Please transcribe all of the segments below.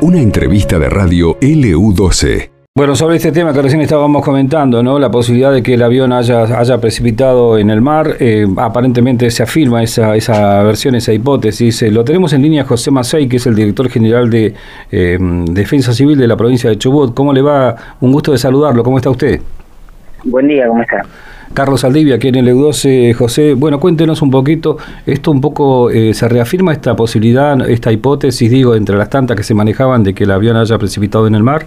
Una entrevista de radio LU12. Bueno, sobre este tema que recién estábamos comentando, ¿no? La posibilidad de que el avión haya, haya precipitado en el mar, eh, aparentemente se afirma esa, esa versión, esa hipótesis. Eh, lo tenemos en línea José Macei, que es el director general de eh, Defensa Civil de la provincia de Chubut. ¿Cómo le va? Un gusto de saludarlo. ¿Cómo está usted? Buen día, ¿cómo está? Carlos Aldivia, aquí en el EU12. José, bueno, cuéntenos un poquito, esto un poco, se reafirma esta posibilidad, esta hipótesis, digo, entre las tantas que se manejaban de que el avión haya precipitado en el mar?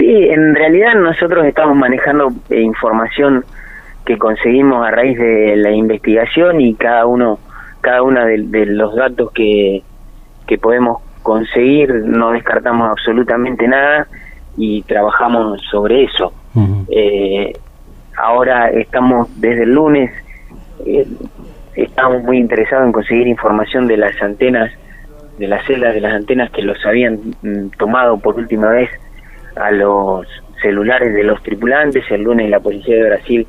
Sí, en realidad nosotros estamos manejando eh, información que conseguimos a raíz de la investigación y cada uno, cada una de, los datos que, que podemos conseguir no descartamos absolutamente nada y trabajamos sobre eso. Eh, ahora estamos desde el lunes, eh, estamos muy interesados en conseguir información de las antenas, de las celdas de las antenas que los habían mm, tomado por última vez a los celulares de los tripulantes. El lunes la Policía de Brasil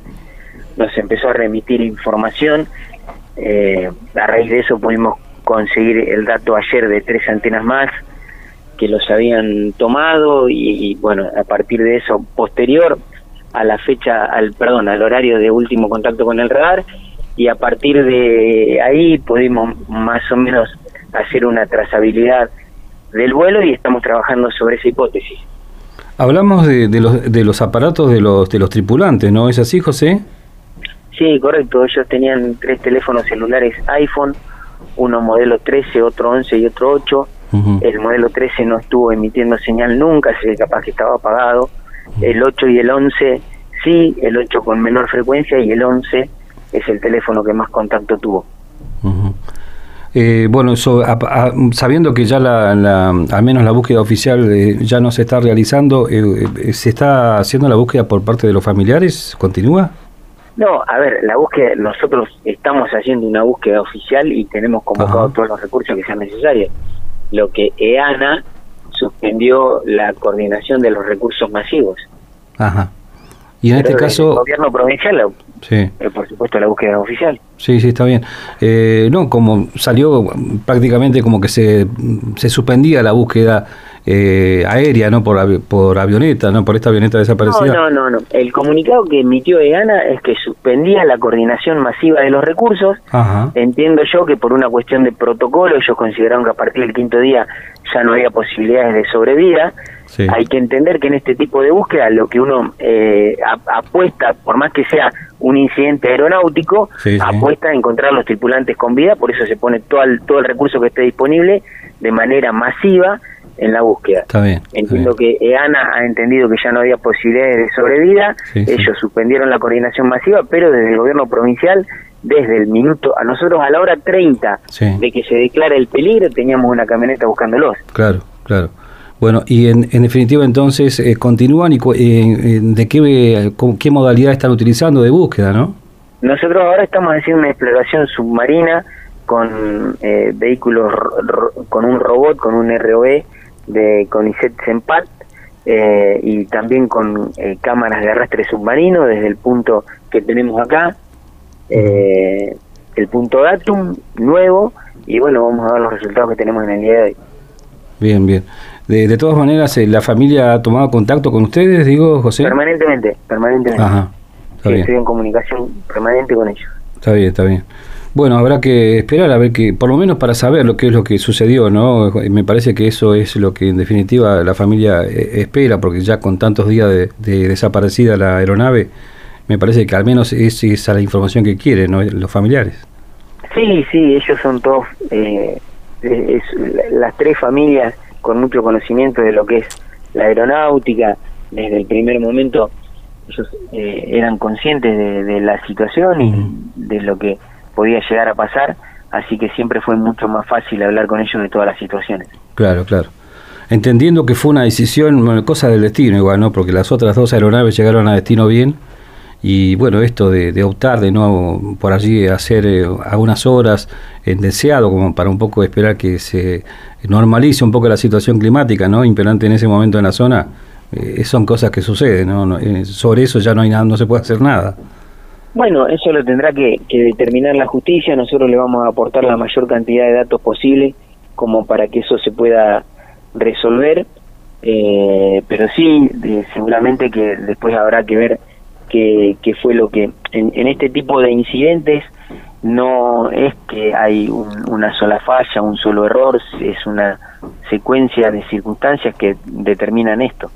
nos empezó a remitir información. Eh, a raíz de eso pudimos conseguir el dato ayer de tres antenas más que los habían tomado y, bueno, a partir de eso, posterior a la fecha, al perdón, al horario de último contacto con el radar y a partir de ahí pudimos más o menos hacer una trazabilidad del vuelo y estamos trabajando sobre esa hipótesis. Hablamos de, los, de los aparatos de los, de los tripulantes, ¿no es así, José? Sí, correcto. Ellos tenían tres teléfonos celulares iPhone, uno modelo 13, otro 11 y otro 8. El modelo 13 no estuvo emitiendo señal nunca, así capaz que estaba apagado. El 8 y el 11 sí, el 8 con menor frecuencia y el 11 es el teléfono que más contacto tuvo. Eh, bueno, sabiendo que ya la, al menos la búsqueda oficial eh, ya no se está realizando, eh, ¿se está haciendo la búsqueda por parte de los familiares? ¿Continúa? No, a ver, la búsqueda, nosotros estamos haciendo una búsqueda oficial y tenemos convocado todos los recursos que sean necesarios. Lo que EANA suspendió la coordinación de los recursos masivos. Ajá. Y en este caso... El gobierno provincial, sí. Eh, por supuesto, la búsqueda oficial. Sí, sí, está bien. Eh, no, como salió prácticamente como que se, se suspendía la búsqueda eh, aérea, ¿no? Por, por avioneta, ¿no? Por esta avioneta desaparecida. No, no, no, El comunicado que emitió EANA es que suspendía la coordinación masiva de los recursos. Entiendo yo que por una cuestión de protocolo ellos consideraron que a partir del quinto día ya no había posibilidades de sobrevida. Hay que entender que en este tipo de búsqueda lo que uno eh, apuesta, por más que sea un incidente aeronáutico, apuesta a encontrar los tripulantes con vida, por eso se pone todo el, todo el recurso que esté disponible de manera masiva en la búsqueda. Está bien, Entiendo que EANA ha entendido que ya no había posibilidades de sobrevida, ellos suspendieron la coordinación masiva, pero desde el gobierno provincial, desde el minuto, a nosotros a la hora 30 de que se declara el peligro, teníamos una camioneta buscándolos. Claro, claro. Bueno, y en, en definitiva entonces eh, continúan y eh, de qué, qué modalidad están utilizando de búsqueda, ¿no? Nosotros ahora estamos haciendo una exploración submarina con eh, vehículos, con un robot, con un ROE de CONICET Sempat eh, y también con cámaras de arrastre submarino desde el punto que tenemos acá, el punto datum nuevo y bueno, vamos a ver los resultados que tenemos en el día de hoy. Bien, bien. De, todas maneras, eh, ¿la familia ha tomado contacto con ustedes, digo, José? Permanentemente, permanentemente. Ajá, Estoy en comunicación permanente con ellos. Está bien, está bien. Bueno, habrá que esperar a ver que, por lo menos para saber lo que es lo que sucedió, ¿no? Me parece que eso es lo que en definitiva la familia eh, espera, porque ya con tantos días de, desaparecida la aeronave, me parece que al menos es esa la información que quieren, ¿no? Los familiares. Sí, sí, ellos son todos, eh, las tres familias con mucho conocimiento de lo que es la aeronáutica, desde el primer momento ellos eh, eran conscientes de, la situación y de lo que podía llegar a pasar, así que siempre fue mucho más fácil hablar con ellos de todas las situaciones. Claro, claro. Entendiendo que fue una decisión, cosa del destino igual, ¿no? Porque las otras dos aeronaves llegaron a destino bien y bueno, esto de, optar de nuevo por allí hacer eh, algunas horas en deseado, como para un poco esperar que se normalice un poco la situación climática, ¿no? Imperante en ese momento en la zona, eh, son cosas que suceden, ¿no? Eh, sobre eso ya no hay nada, no se puede hacer nada. Bueno, eso lo tendrá que, determinar la justicia. Nosotros le vamos a aportar la mayor cantidad de datos posible como para que eso se pueda resolver. Eh, pero sí, seguramente que después habrá que ver qué, fue lo que en, este tipo de incidentes no es que hay una sola falla, un solo error, es una secuencia de circunstancias que determinan esto.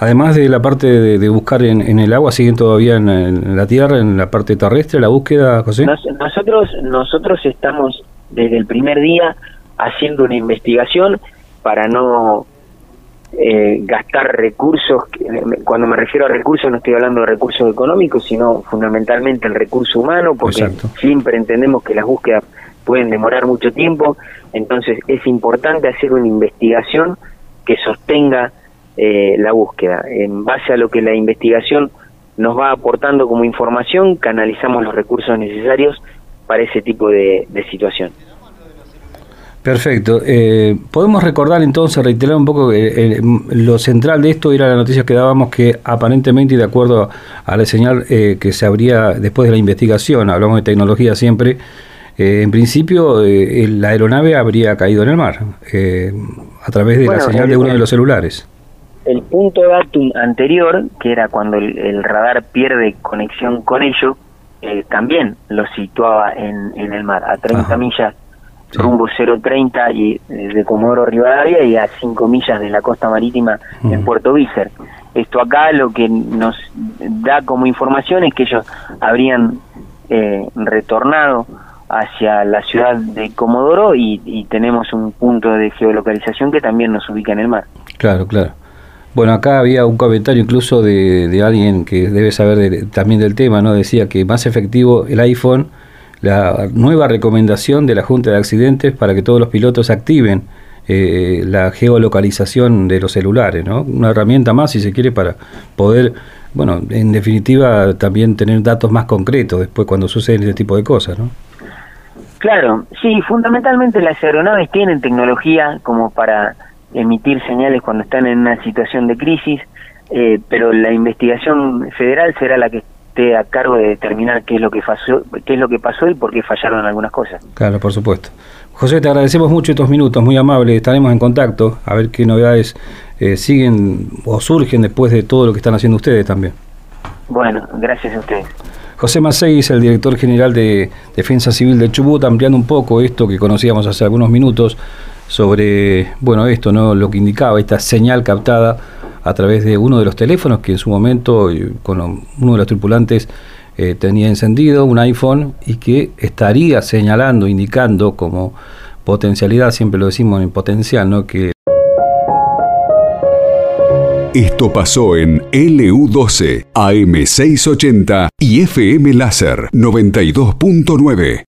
Además de la parte de, buscar en, el agua, ¿siguen todavía en, la tierra, en la parte terrestre, la búsqueda, José? nosotros, nosotros estamos desde el primer día haciendo una investigación para no eh, gastar recursos. Cuando me refiero a recursos no estoy hablando de recursos económicos, sino fundamentalmente el recurso humano, porque siempre entendemos que las búsquedas pueden demorar mucho tiempo, entonces es importante hacer una investigación que sostenga eh, la búsqueda. En base a lo que la investigación nos va aportando como información, canalizamos los recursos necesarios para ese tipo de, situación. Perfecto. Eh, Podemos recordar entonces, reiterar un poco, eh, lo central de esto era la noticia que dábamos que aparentemente, de acuerdo a la señal que se abría después de la investigación, hablamos de tecnología siempre, en principio la aeronave habría caído en el mar a través de la señal de uno de los celulares el punto datum anterior, que era cuando el, radar pierde conexión con ello, eh, también lo situaba en, en el mar, a 30 millas rumbo 030 y eh, de Comodoro Rivadavia y a 5 millas de la costa marítima en Puerto Vícer. Esto acá lo que nos da como información es que ellos habrían eh, retornado hacia la ciudad de Comodoro y, y tenemos un punto de geolocalización que también nos ubica en el mar. Claro, claro. Bueno, acá había un comentario incluso de, de alguien que debe saber también del tema, ¿no? Decía que más efectivo el iPhone, la nueva recomendación de la Junta de Accidentes para que todos los pilotos activen eh, la geolocalización de los celulares, ¿no? Una herramienta más, si se quiere, para poder, bueno, en definitiva, también tener datos más concretos después cuando suceden este tipo de cosas, ¿no? Claro, sí, fundamentalmente las aeronaves tienen tecnología como para emitir señales cuando están en una situación de crisis, eh, pero la investigación federal será la que esté a cargo de determinar qué es lo que pasó, qué es lo que pasó y por qué fallaron algunas cosas. Claro, por supuesto. José, te agradecemos mucho estos minutos, muy amable, estaremos en contacto a ver qué novedades eh, siguen o surgen después de todo lo que están haciendo ustedes también. Bueno, gracias a ustedes. José Maceis, el director general de Defensa Civil de Chubut, ampliando un poco esto que conocíamos hace algunos minutos sobre, bueno, esto, ¿no? Lo que indicaba, esta señal captada a través de uno de los teléfonos que en su momento, con uno de los tripulantes, eh, tenía encendido un iPhone y que estaría señalando, indicando como potencialidad, siempre lo decimos en potencial, ¿no? Que esto pasó en LU12, AM680 y FM Láser 92.9.